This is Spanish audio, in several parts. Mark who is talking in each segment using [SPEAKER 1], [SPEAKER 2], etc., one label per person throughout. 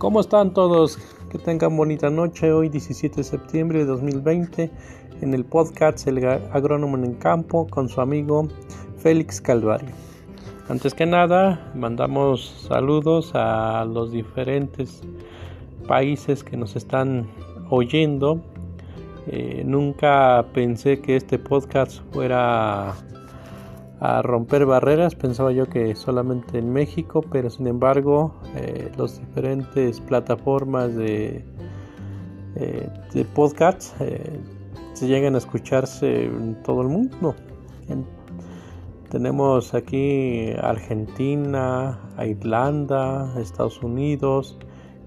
[SPEAKER 1] ¿Cómo están todos? Que tengan bonita noche hoy 17 de septiembre de 2020 en el podcast El Agrónomo en Campo con su amigo Félix Calvario. Antes que nada, mandamos saludos a los diferentes países que nos están oyendo. Eh, nunca pensé que este podcast fuera a romper barreras. Pensaba yo que solamente en México, pero sin embargo eh, las diferentes plataformas de, eh, de podcast eh, se llegan a escucharse en todo el mundo. tenemos aquí Argentina, Irlanda, Estados Unidos,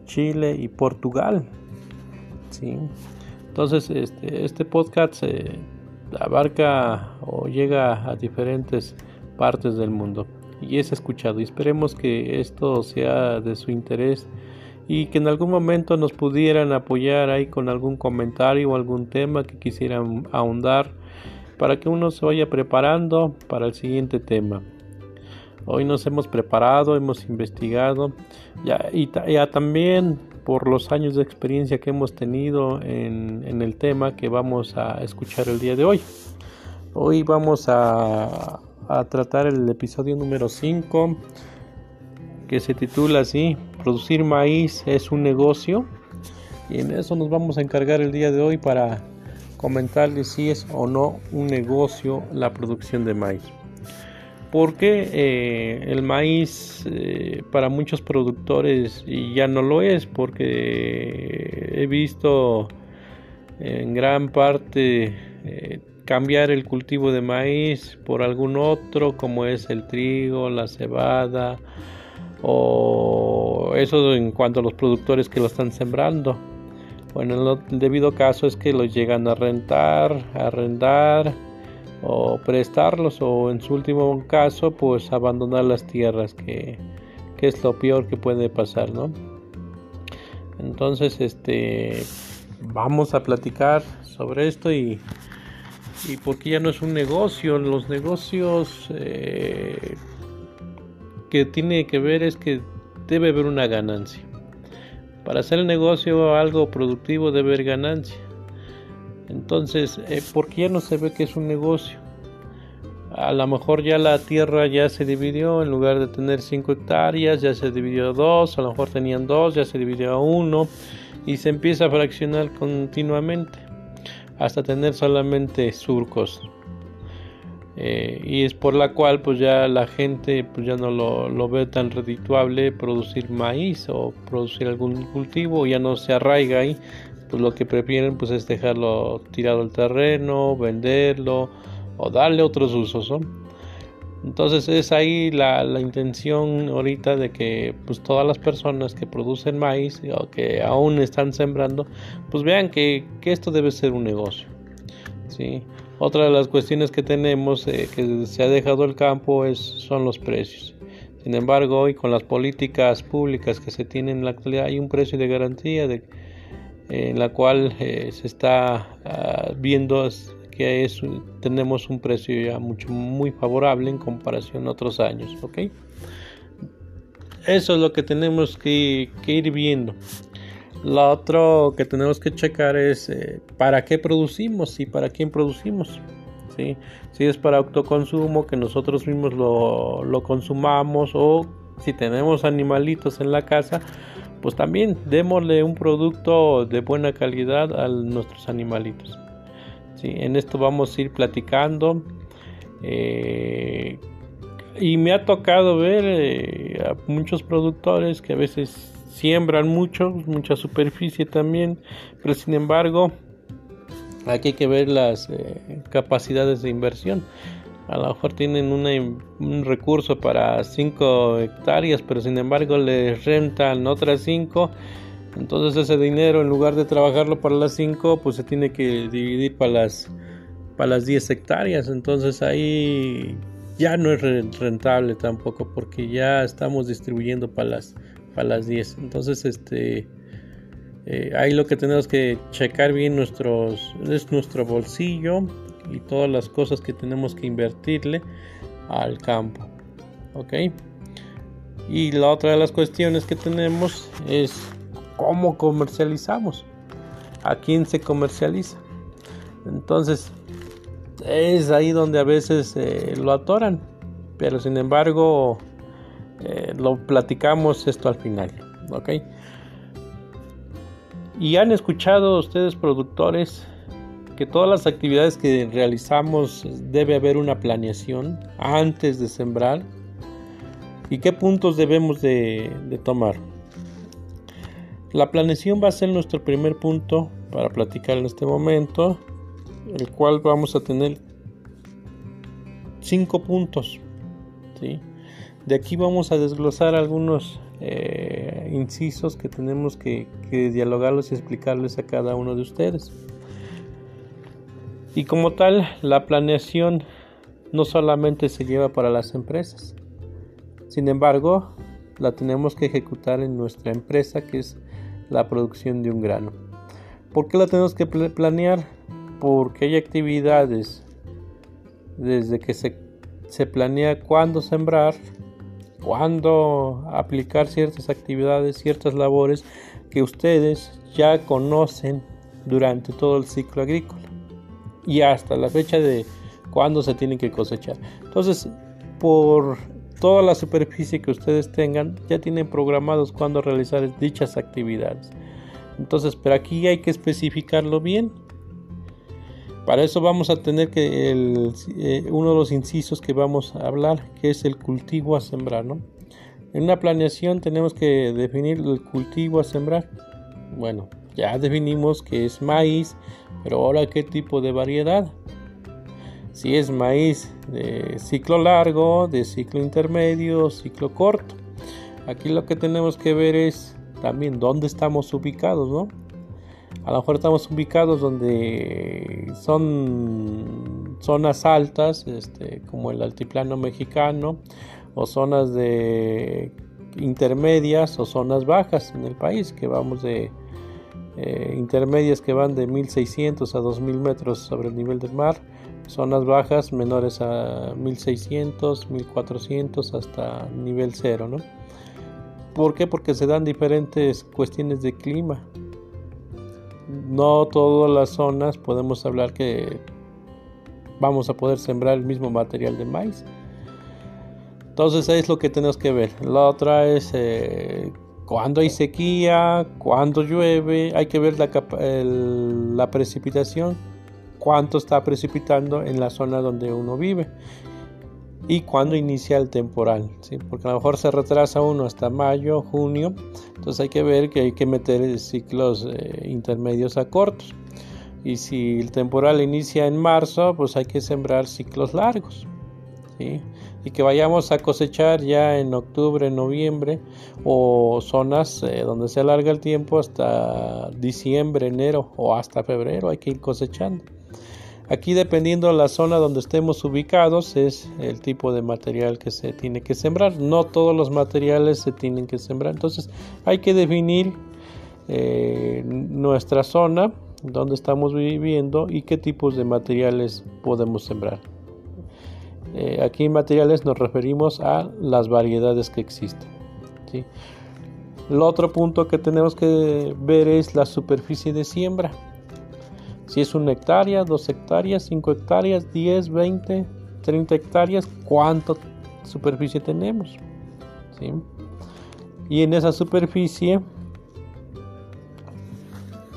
[SPEAKER 1] Chile y Portugal. ¿sí? Entonces este, este podcast abarca o llega a diferentes partes del mundo. Y es escuchado. Y esperemos que esto sea de su interés y que en algún momento nos pudieran apoyar ahí con algún comentario o algún tema que quisieran ahondar para que uno se vaya preparando para el siguiente tema. Hoy nos hemos preparado, hemos investigado. Ya, y ya también por los años de experiencia que hemos tenido en, el tema que vamos a escuchar el día de hoy. Hoy vamos a, tratar el episodio número 5 que se titula así, producir maíz es un negocio. Y en eso nos vamos a encargar el día de hoy para comentarles si es o no un negocio la producción de maíz porque eh, el maíz eh, para muchos productores ya no lo es porque he visto en gran parte eh, cambiar el cultivo de maíz por algún otro como es el trigo, la cebada o eso en cuanto a los productores que lo están sembrando. Bueno, el debido caso es que los llegan a rentar, a arrendar o prestarlos o en su último caso pues abandonar las tierras que, es lo peor que puede pasar no entonces este vamos a platicar sobre esto y y porque ya no es un negocio los negocios eh, que tiene que ver es que debe haber una ganancia. Para hacer el negocio algo productivo debe haber ganancia entonces, eh, ¿por qué ya no se ve que es un negocio? A lo mejor ya la tierra ya se dividió, en lugar de tener 5 hectáreas, ya se dividió a 2, a lo mejor tenían 2, ya se dividió a 1 y se empieza a fraccionar continuamente hasta tener solamente surcos. Eh, y es por la cual pues ya la gente pues ya no lo, lo, ve tan redituable producir maíz o producir algún cultivo, ya no se arraiga ahí pues lo que prefieren pues es dejarlo tirado al terreno, venderlo o darle otros usos, Entonces es ahí la, intención ahorita de que pues todas las personas que producen maíz o que aún están sembrando pues vean que, esto debe ser un negocio. ¿sí? Otra de las cuestiones que tenemos eh, que se ha dejado el campo es, son los precios. Sin embargo, hoy con las políticas públicas que se tienen en la actualidad hay un precio de garantía de en la cual eh, se está ah, viendo que es, tenemos un precio ya mucho muy favorable en comparación a otros años eso es lo que tenemos que, ir viendo. Lo otro que tenemos que checar es eh, para qué producimos y para quién producimos si es para autoconsumo que nosotros mismos lo, lo consumamos o si tenemos animalitos en la casa pues también démosle un producto de buena calidad a nuestros animalitos. ¿sí? En esto vamos a ir platicando. Eh, y me ha tocado ver eh, a muchos productores que a veces siembran mucho, mucha superficie también, pero sin embargo aquí hay que ver las eh, capacidades de inversión a lo mejor tienen un recurso para 5 hectáreas, pero sin embargo les rentan otras 5. Entonces ese dinero en lugar de trabajarlo para las 5, pues se tiene que dividir para las, para las 10 hectáreas. Entonces ahí ya no es rentable tampoco porque ya estamos distribuyendo para las, para las 10. Entonces este... Eh, ahí lo que tenemos que checar bien nuestros es nuestro bolsillo y todas las cosas que tenemos que invertirle al campo ok y la otra de las cuestiones que tenemos es cómo comercializamos, a quién se comercializa. Entonces, es ahí donde a veces eh, lo atoran, pero sin embargo, eh, lo platicamos esto al final, ¿ok? Y han escuchado ustedes productores que todas las actividades que realizamos debe haber una planeación antes de sembrar y qué puntos debemos de, tomar. La planeación va a ser nuestro primer punto para platicar en este momento, el cual vamos a tener cinco puntos. De aquí vamos a desglosar algunos eh, incisos que tenemos que, que dialogarlos y explicarles a cada uno de ustedes. Y como tal, la planeación no solamente se lleva para las empresas. Sin embargo, la tenemos que ejecutar en nuestra empresa, que es la producción de un grano. ¿Por qué la tenemos que planear? Porque hay actividades desde que se, planea cuándo sembrar, cuándo aplicar ciertas actividades, ciertas labores que ustedes ya conocen durante todo el ciclo agrícola y hasta la fecha de cuándo se tienen que cosechar. Entonces, por toda la superficie que ustedes tengan, ya tienen programados cuándo realizar dichas actividades. Entonces, pero aquí hay que especificarlo bien. Para eso vamos a tener que el, eh, uno de los incisos que vamos a hablar, que es el cultivo a sembrar. ¿no? En una planeación tenemos que definir el cultivo a sembrar. Bueno, ya definimos que es maíz, pero ahora qué tipo de variedad. Si es maíz de ciclo largo, de ciclo intermedio, ciclo corto. Aquí lo que tenemos que ver es también dónde estamos ubicados, ¿no? A lo mejor estamos ubicados donde son zonas altas, este, como el altiplano mexicano, o zonas de intermedias o zonas bajas en el país, que vamos de eh, intermedias que van de 1600 a 2000 metros sobre el nivel del mar, zonas bajas menores a 1600, 1400 hasta nivel cero, ¿no? ¿Por qué? Porque se dan diferentes cuestiones de clima. No todas las zonas podemos hablar que vamos a poder sembrar el mismo material de maíz. Entonces es lo que tenemos que ver. La otra es eh, cuando hay sequía, cuando llueve, hay que ver la, precipitación, cuánto está precipitando en la zona donde uno vive y cuándo inicia el temporal, ¿sí? porque a lo mejor se retrasa uno hasta mayo, junio, entonces hay que ver que hay que meter ciclos eh, intermedios a cortos. Y si el temporal inicia en marzo, pues hay que sembrar ciclos largos. ¿sí? Y que vayamos a cosechar ya en octubre, noviembre o zonas eh, donde se alarga el tiempo hasta diciembre, enero o hasta febrero hay que ir cosechando. Aquí dependiendo de la zona donde estemos ubicados es el tipo de material que se tiene que sembrar. No todos los materiales se tienen que sembrar. Entonces hay que definir eh, nuestra zona donde estamos viviendo y qué tipos de materiales podemos sembrar. Eh, aquí en materiales nos referimos a las variedades que existen. El otro punto que tenemos que ver es la superficie de siembra. Si es una hectárea, dos hectáreas, cinco hectáreas, 10, 20, 30 hectáreas, ¿cuánta superficie tenemos? Y en esa superficie,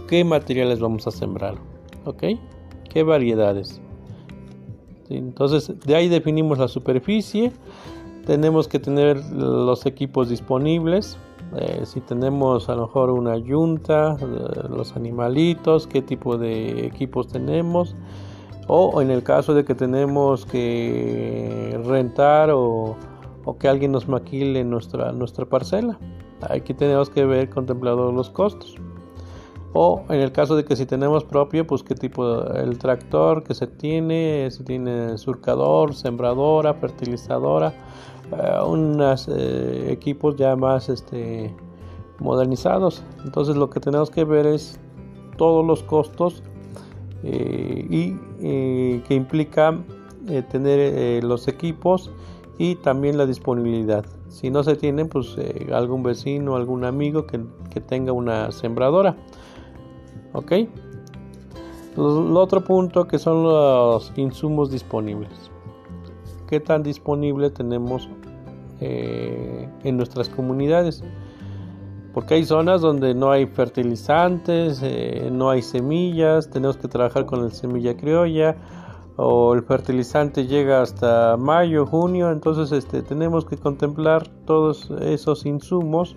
[SPEAKER 1] ¿qué materiales vamos a sembrar? ¿Ok? ¿Qué variedades? Entonces de ahí definimos la superficie, tenemos que tener los equipos disponibles, eh, si tenemos a lo mejor una yunta, eh, los animalitos, qué tipo de equipos tenemos, o en el caso de que tenemos que rentar o, que alguien nos maquile nuestra, nuestra parcela. Aquí tenemos que ver contemplados los costos o en el caso de que si tenemos propio pues qué tipo el tractor que se tiene si tiene surcador sembradora fertilizadora eh, unos eh, equipos ya más este modernizados entonces lo que tenemos que ver es todos los costos eh, y que implica tener los equipos y también la disponibilidad. Si no se tiene, pues algún vecino, algún amigo que, tenga una sembradora. ¿Ok? El otro punto que son los insumos disponibles. ¿Qué tan disponible tenemos eh, en nuestras comunidades? Porque hay zonas donde no hay fertilizantes, eh, no hay semillas, tenemos que trabajar con la semilla criolla o el fertilizante llega hasta mayo, junio, entonces este, tenemos que contemplar todos esos insumos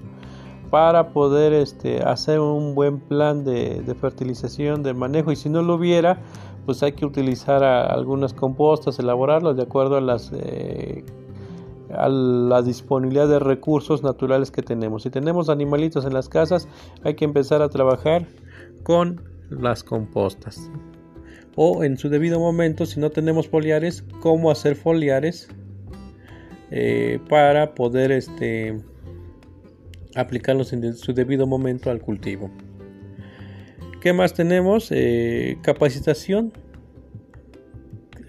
[SPEAKER 1] para poder este, hacer un buen plan de, fertilización, de manejo y si no lo hubiera, pues hay que utilizar algunas compostas, elaborarlas de acuerdo a las eh, a la disponibilidad de recursos naturales que tenemos. Si tenemos animalitos en las casas, hay que empezar a trabajar con las compostas o en su debido momento si no tenemos foliares cómo hacer foliares eh, para poder este aplicarlos en su debido momento al cultivo ¿Qué más tenemos? Eh, capacitación.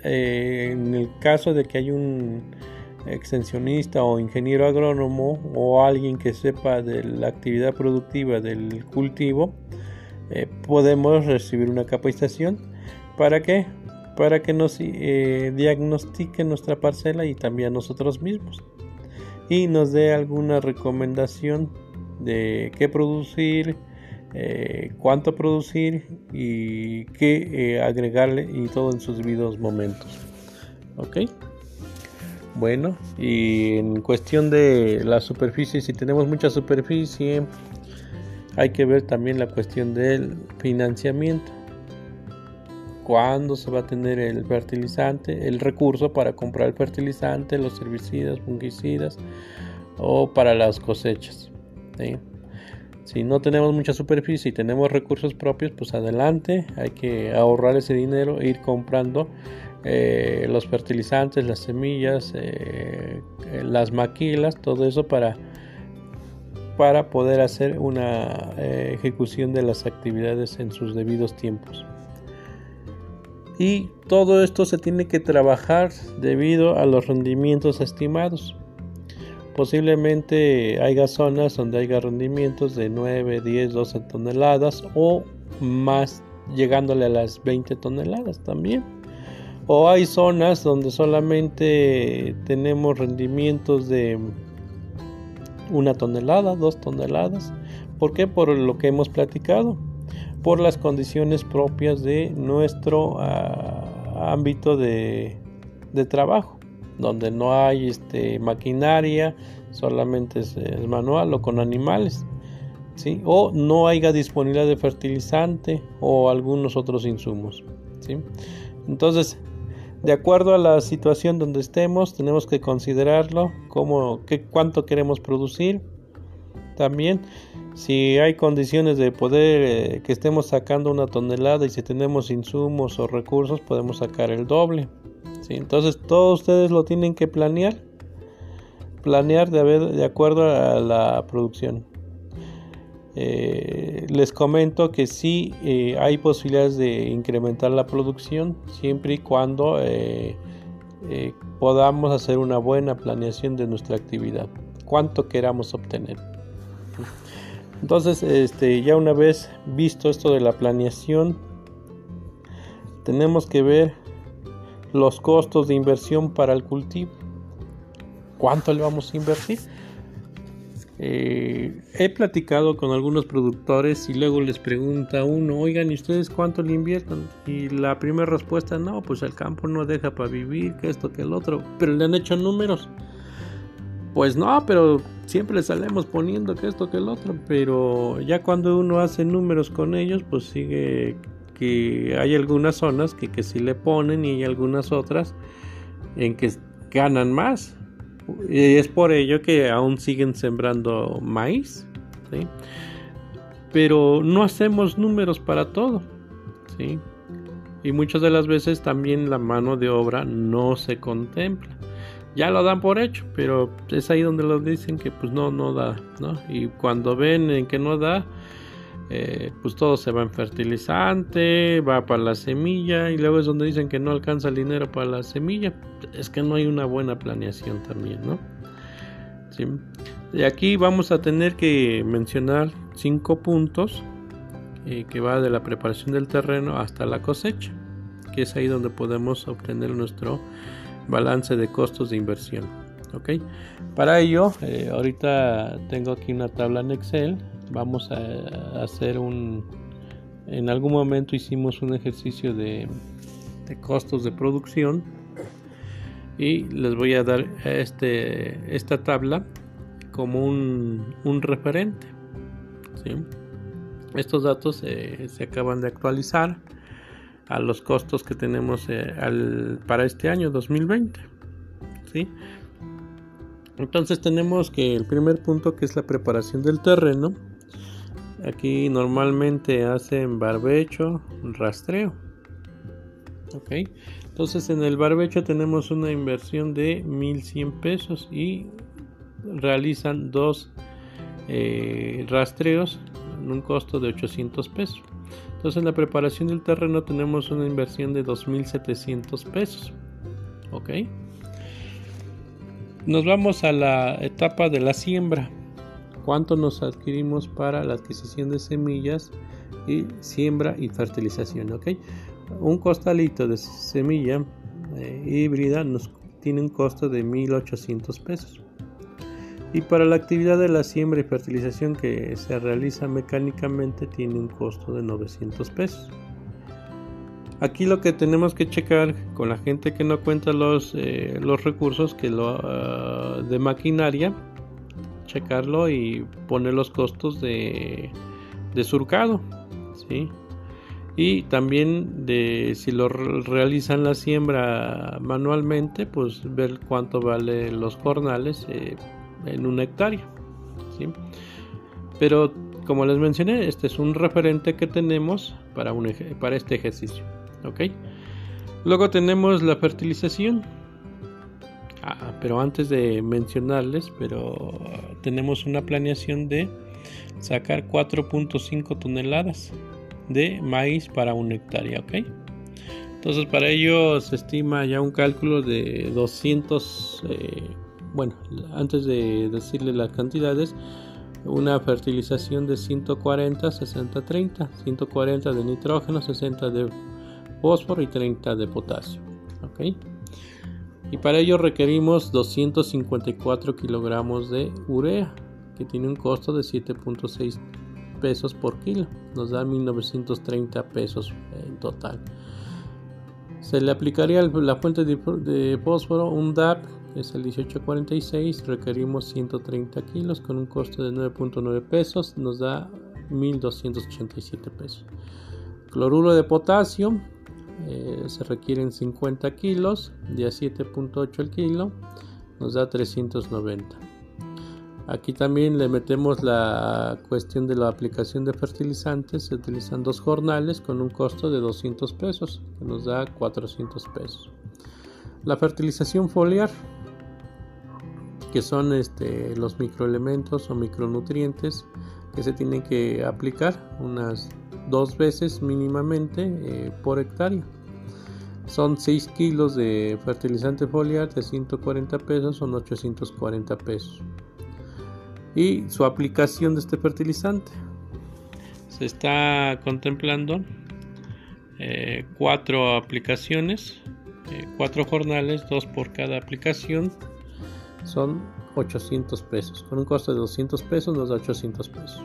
[SPEAKER 1] Eh, en el caso de que hay un extensionista o ingeniero agrónomo o alguien que sepa de la actividad productiva del cultivo, podemos recibir una capacitación ¿Para qué? Para que nos eh, diagnostique nuestra parcela y también nosotros mismos. Y nos dé alguna recomendación de qué producir, eh, cuánto producir y qué eh, agregarle y todo en sus debidos momentos. ¿Ok? Bueno, y en cuestión de la superficie, si tenemos mucha superficie, hay que ver también la cuestión del financiamiento cuándo se va a tener el fertilizante, el recurso para comprar el fertilizante, los herbicidas, fungicidas o para las cosechas. Si no tenemos mucha superficie y tenemos recursos propios, pues adelante, hay que ahorrar ese dinero e ir comprando eh, los fertilizantes, las semillas, eh, las maquilas, todo eso para, para poder hacer una eh, ejecución de las actividades en sus debidos tiempos y todo esto se tiene que trabajar debido a los rendimientos estimados. Posiblemente haya zonas donde haya rendimientos de 9, 10, 12 toneladas o más llegándole a las 20 toneladas también. O hay zonas donde solamente tenemos rendimientos de una tonelada, dos toneladas. ¿Por qué? Por lo que hemos platicado por las condiciones propias de nuestro ah, ámbito de, trabajo, donde no hay este, maquinaria, solamente es, manual o con animales. O no haya disponibilidad de fertilizante o algunos otros insumos. Entonces, de acuerdo a la situación donde estemos, tenemos que considerarlo, como, qué, cuánto queremos producir, también si hay condiciones de poder eh, que estemos sacando una tonelada y si tenemos insumos o recursos podemos sacar el doble. Entonces todos ustedes lo tienen que planear. Planear de, de acuerdo a la producción. Eh, les comento que sí eh, hay posibilidades de incrementar la producción siempre y cuando podamos hacer una buena planeación de nuestra actividad. Cuánto queramos obtener. Entonces, este, ya una vez visto esto de la planeación, tenemos que ver los costos de inversión para el cultivo. ¿Cuánto le vamos a invertir? Eh, he platicado con algunos productores y luego les pregunta uno, oigan, ¿y ustedes cuánto le invierten? Y la primera respuesta, no, pues el campo no deja para vivir, que esto, que el otro, pero le han hecho números. Pues no, pero siempre le salemos poniendo que esto, que el otro. Pero ya cuando uno hace números con ellos, pues sigue que hay algunas zonas que, que sí le ponen y hay algunas otras en que ganan más. Y es por ello que aún siguen sembrando maíz. Pero no hacemos números para todo. ¿sí? Y muchas de las veces también la mano de obra no se contempla ya lo dan por hecho, pero es ahí donde lo dicen que pues no, no da, ¿no? Y cuando ven en que no da, eh, pues todo se va en fertilizante, va para la semilla y luego es donde dicen que no alcanza el dinero para la semilla. Es que no hay una buena planeación también, ¿no? ¿Sí? Y aquí vamos a tener que mencionar cinco puntos eh, que va de la preparación del terreno hasta la cosecha, que es ahí donde podemos obtener nuestro balance de costos de inversión. ¿ok? Para ello, eh, ahorita tengo aquí una tabla en Excel vamos a hacer un en algún momento hicimos un ejercicio de, costos de producción y les voy a dar este, esta tabla como un, referente estos datos se acaban de actualizar a los costos que tenemos eh, para este año 2020 ¿sí? entonces tenemos que el primer punto que es la preparación del terreno Aquí normalmente hacen barbecho, rastreo. Ok, entonces en el barbecho tenemos una inversión de 1100 pesos y realizan dos eh, rastreos en un costo de 800 pesos. Entonces en la preparación del terreno tenemos una inversión de 2700 pesos. Ok, nos vamos a la etapa de la siembra cuánto nos adquirimos para la adquisición de semillas y siembra y fertilización. ¿ok? Un costalito de semilla eh, híbrida nos tiene un costo de 1800 pesos. Y para la actividad de la siembra y fertilización que se realiza mecánicamente tiene un costo de 900 pesos. Aquí lo que tenemos que checar con la gente que no cuenta los, eh, los recursos que lo, ah, de maquinaria checarlo y poner los costos de, de surcado. ¿sí? Y también de si lo realizan la siembra manualmente, pues ver cuánto vale los jornales eh, en una hectárea. ¿sí? Pero como les mencioné, este es un referente que tenemos para, un, para este ejercicio. ¿ok? Luego tenemos la fertilización. Ah, pero antes de mencionarles, pero tenemos una planeación de sacar 4.5 toneladas de maíz para un hectárea, ¿ok? Entonces para ello se estima ya un cálculo de 200, eh, bueno, antes de decirle las cantidades, una fertilización de 140, 60, 30, 140 de nitrógeno, 60 de fósforo y 30 de potasio, ¿ok? y para ello requerimos 254 kilogramos de urea que tiene un costo de 7.6 pesos por kilo nos da 1930 pesos en total se le aplicaría la fuente de fósforo un DAP es el 1846 requerimos 130 kilos con un costo de 9.9 pesos nos da 1287 pesos. Cloruro de potasio eh, se requieren 50 kilos de a 7.8 el kilo nos da 390 aquí también le metemos la cuestión de la aplicación de fertilizantes se utilizan dos jornales con un costo de 200 pesos que nos da 400 pesos. La fertilización foliar que son este, los microelementos o micronutrientes que se tienen que aplicar unas dos veces mínimamente eh, por hectárea. Son 6 kilos de fertilizante foliar de 140 pesos, son 840 pesos. Y su aplicación de este fertilizante. Se está contemplando eh, cuatro aplicaciones, eh, cuatro jornales, dos por cada aplicación. Son 800 pesos. Con un costo de 200 pesos nos da 800 pesos.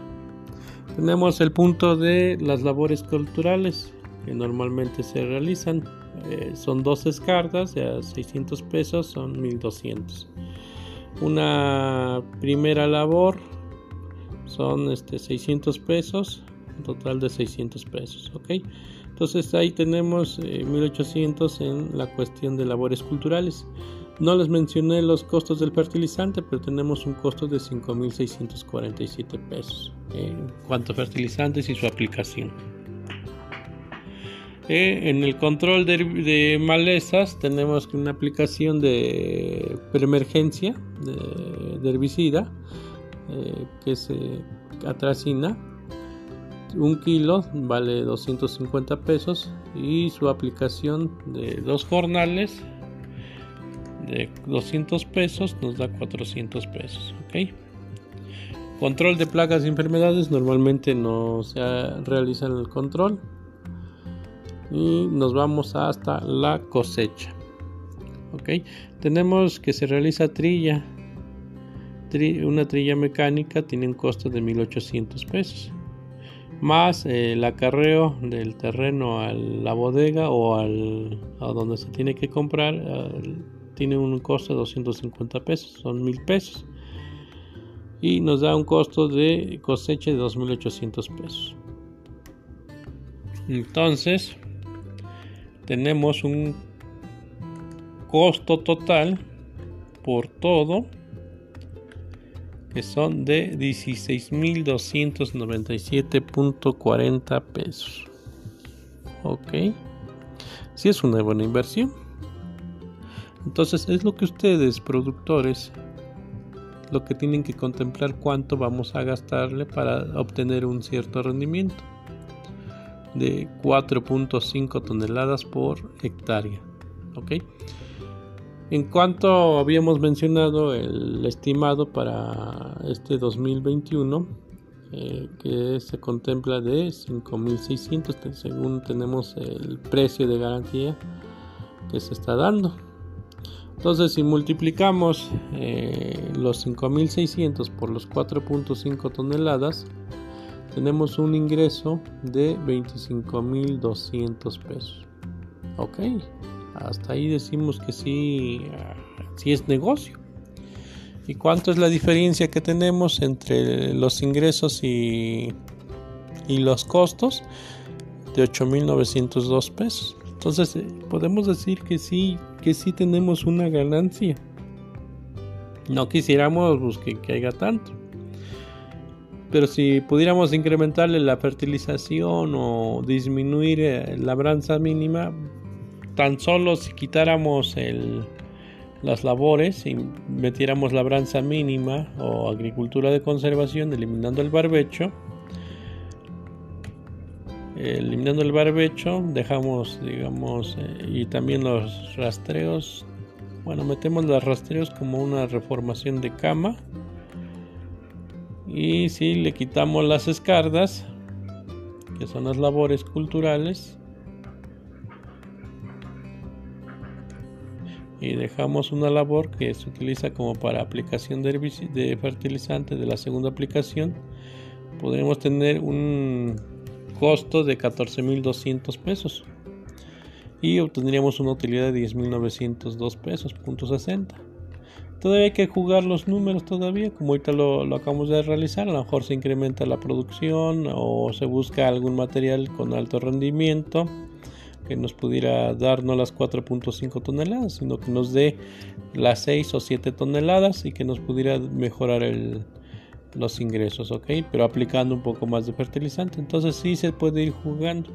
[SPEAKER 1] Tenemos el punto de las labores culturales que normalmente se realizan. Eh, son dos escardas de 600 pesos, son 1200. Una primera labor son este, 600 pesos, un total de 600 pesos. ¿ok? Entonces ahí tenemos 1800 eh, en la cuestión de labores culturales. No les mencioné los costos del fertilizante, pero tenemos un costo de 5.647 pesos en cuanto a fertilizantes y su aplicación. Eh, en el control de, malezas tenemos una aplicación de preemergencia de, herbicida eh, que es atracina un kilo vale 250 pesos y su aplicación de dos jornales de 200 pesos nos da 400 pesos control de plagas y enfermedades normalmente no se realiza el control. Y nos vamos hasta la cosecha tenemos que se realiza trilla. Una trilla mecánica tiene un costo de 1800 pesos. Más el acarreo del terreno a la bodega o al, a donde se tiene que comprar tiene un costo de 250 pesos son 1000 pesos y nos da un costo de cosecha de 2800 pesos entonces tenemos un costo total por todo que son de 16.297.40 pesos. Ok, si es una buena inversión. Entonces es lo que ustedes, productores, lo que tienen que contemplar cuánto vamos a gastarle para obtener un cierto rendimiento de 4.5 toneladas por hectárea. Ok. En cuanto habíamos mencionado el estimado para este 2021, eh, que se contempla de 5.600, según tenemos el precio de garantía que se está dando. Entonces, si multiplicamos eh, los 5.600 por los 4.5 toneladas, tenemos un ingreso de 25.200 pesos. Ok, hasta ahí decimos que sí, sí es negocio. ¿Y cuánto es la diferencia que tenemos entre los ingresos y, y los costos? De 8.902 pesos. Entonces eh, podemos decir que sí, que sí tenemos una ganancia. No quisiéramos pues, que, que haya tanto. Pero si pudiéramos incrementarle la fertilización o disminuir eh, la labranza mínima, tan solo si quitáramos las labores y metiéramos labranza mínima o agricultura de conservación, eliminando el barbecho, eliminando el barbecho, dejamos, digamos, eh, y también los rastreos, bueno, metemos los rastreos como una reformación de cama. Y si le quitamos las escardas, que son las labores culturales, y dejamos una labor que se utiliza como para aplicación de, de fertilizante de la segunda aplicación. Podremos tener un costo de 14.200 pesos. Y obtendríamos una utilidad de 10.902 pesos punto 60 todavía hay que jugar los números todavía como ahorita lo, lo, acabamos de realizar. A lo mejor se incrementa la producción o se busca algún material con alto rendimiento que nos pudiera dar no las 4.5 toneladas, sino que nos dé las 6 o 7 toneladas y que nos pudiera mejorar el, los ingresos, ¿ok? Pero aplicando un poco más de fertilizante. Entonces sí se puede ir jugando.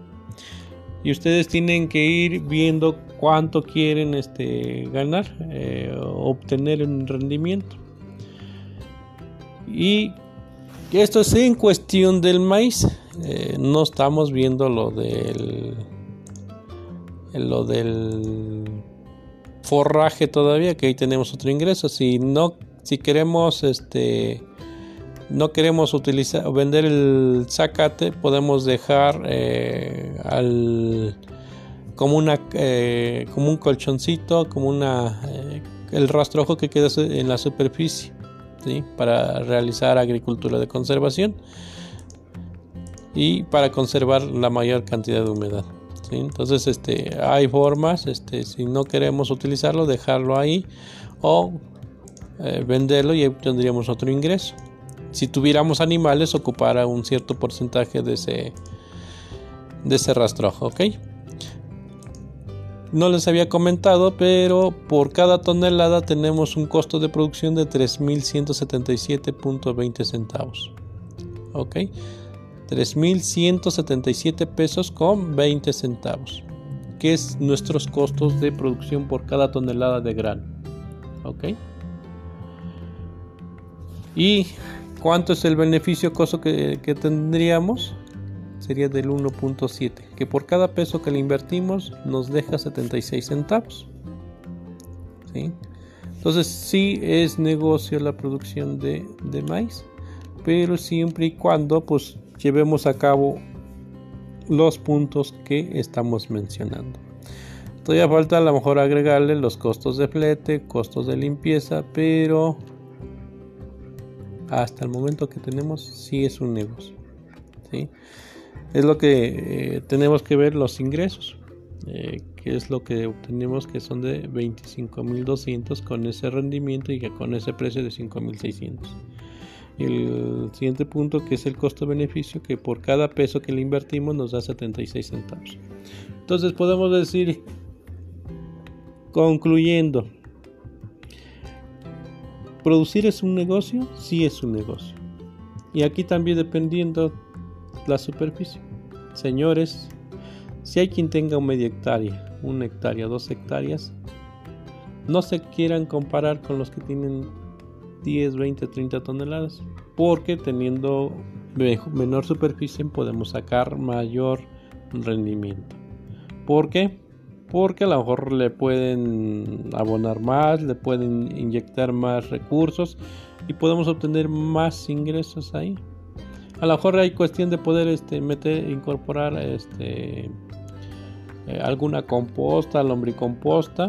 [SPEAKER 1] Y ustedes tienen que ir viendo cuánto quieren este, ganar, eh, obtener un rendimiento. Y esto es en cuestión del maíz. Eh, no estamos viendo lo del lo del forraje todavía que ahí tenemos otro ingreso si no si queremos este no queremos utilizar vender el zacate podemos dejar eh, al como una eh, como un colchoncito como una eh, el rastrojo que queda en la superficie para realizar agricultura de conservación y para conservar la mayor cantidad de humedad entonces, este, hay formas, este, si no queremos utilizarlo, dejarlo ahí o venderlo y tendríamos otro ingreso. Si tuviéramos animales, ocupara un cierto porcentaje de ese, de ese rastrojo, ¿ok? No les había comentado, pero por cada tonelada tenemos un costo de producción de 3.177.20 centavos. ¿Ok? 3.177 pesos con 20 centavos, que es nuestros costos de producción por cada tonelada de grano. ¿Ok? ¿Y cuánto es el beneficio costo que, tendríamos? sería del 1.7, que por cada peso que le invertimos nos deja 76 centavos. Entonces sí es negocio la producción de, de, maíz, pero siempre y cuando pues llevemos a cabo los puntos que estamos mencionando. Todavía falta a lo mejor agregarle los costos de flete, costos de limpieza, pero hasta el momento que tenemos sí es un negocio. ¿sí? Es lo que eh, tenemos que ver los ingresos, eh, que es lo que obtenemos que son de 25.200 con ese rendimiento y con ese precio de 5.600. El siguiente punto que es el costo-beneficio que por cada peso que le invertimos nos da 76 centavos. Entonces podemos decir, concluyendo, ¿producir es un negocio? Sí es un negocio. Y aquí también dependiendo la superficie. Señores, si hay quien tenga media hectárea, una hectárea, dos hectáreas, no se quieran comparar con los que tienen 10, 20, 30 toneladas, porque teniendo menor superficie podemos sacar mayor rendimiento. ¿Por qué? Porque a lo mejor le pueden abonar más, le pueden inyectar más recursos y podemos obtener más ingresos ahí. A lo mejor hay cuestión de poder este, meter, incorporar este, eh, alguna composta, lombricomposta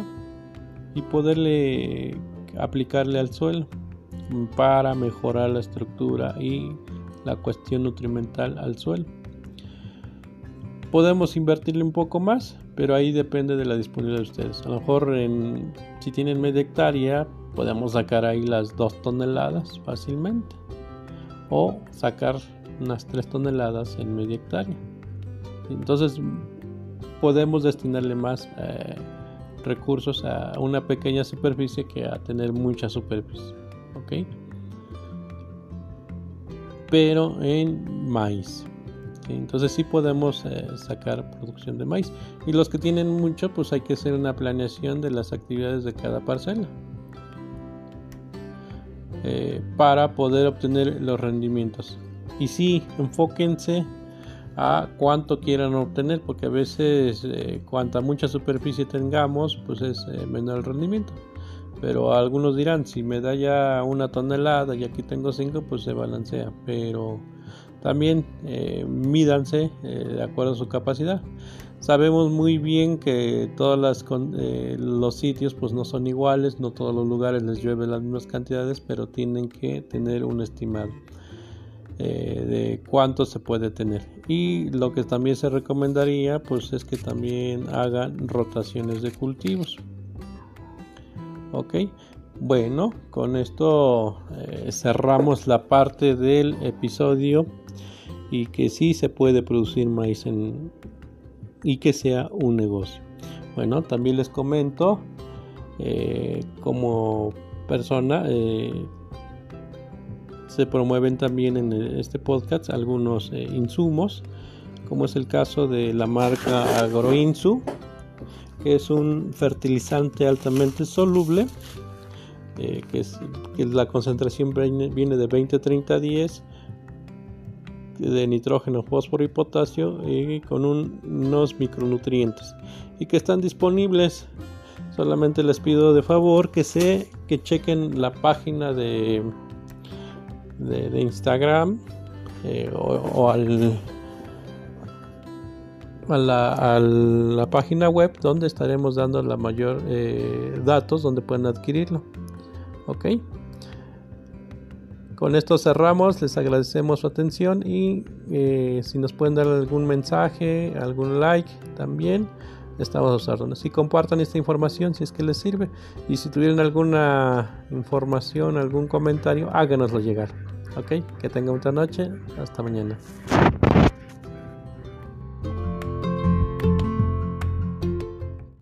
[SPEAKER 1] y poderle aplicarle al suelo para mejorar la estructura y la cuestión nutrimental al suelo. Podemos invertirle un poco más, pero ahí depende de la disponibilidad de ustedes. A lo mejor si tienen media hectárea, podemos sacar ahí las 2 toneladas fácilmente. O sacar unas 3 toneladas en media hectárea. Entonces podemos destinarle más eh, recursos a una pequeña superficie que a tener mucha superficie ok pero en maíz entonces sí podemos eh, sacar producción de maíz. Y los que tienen mucho pues hay que hacer una planeación de las actividades de cada parcela eh, para poder obtener los rendimientos. Y sí enfóquense a cuánto quieran obtener porque a veces eh, cuanta mucha superficie tengamos pues es menor el rendimiento. Pero algunos dirán, si me da ya una tonelada y aquí tengo 5, pues se balancea. Pero también eh, mídanse eh, de acuerdo a su capacidad. Sabemos muy bien que todos eh, los sitios pues no son iguales, no todos los lugares les llueve las mismas cantidades, pero tienen que tener un estimado de cuánto se puede tener. Y lo que también se recomendaría pues es que también hagan rotaciones de cultivos ok bueno con esto eh, cerramos la parte del episodio y que sí se puede producir maíz y que sea un negocio. Bueno también les comento eh, como persona eh, se promueven también en este podcast algunos insumos como es el caso de la marca Agroinsu que es un fertilizante altamente soluble, eh, que, es, que la concentración viene de 20 a 30 10 de nitrógeno, fósforo y potasio y con unos micronutrientes y que están disponibles. Solamente les pido de favor que se que chequen la página de, de, Instagram eh, o al a la, página web donde estaremos dando la mayor eh, datos donde pueden adquirirlo. Ok. Con esto cerramos, les agradecemos su atención y eh, si nos pueden dar algún mensaje, algún like también, estamos a sus Si compartan esta información si es que les sirve y si tuvieran alguna información, algún comentario, háganoslo llegar. Ok, que tengan mucha noche, hasta mañana.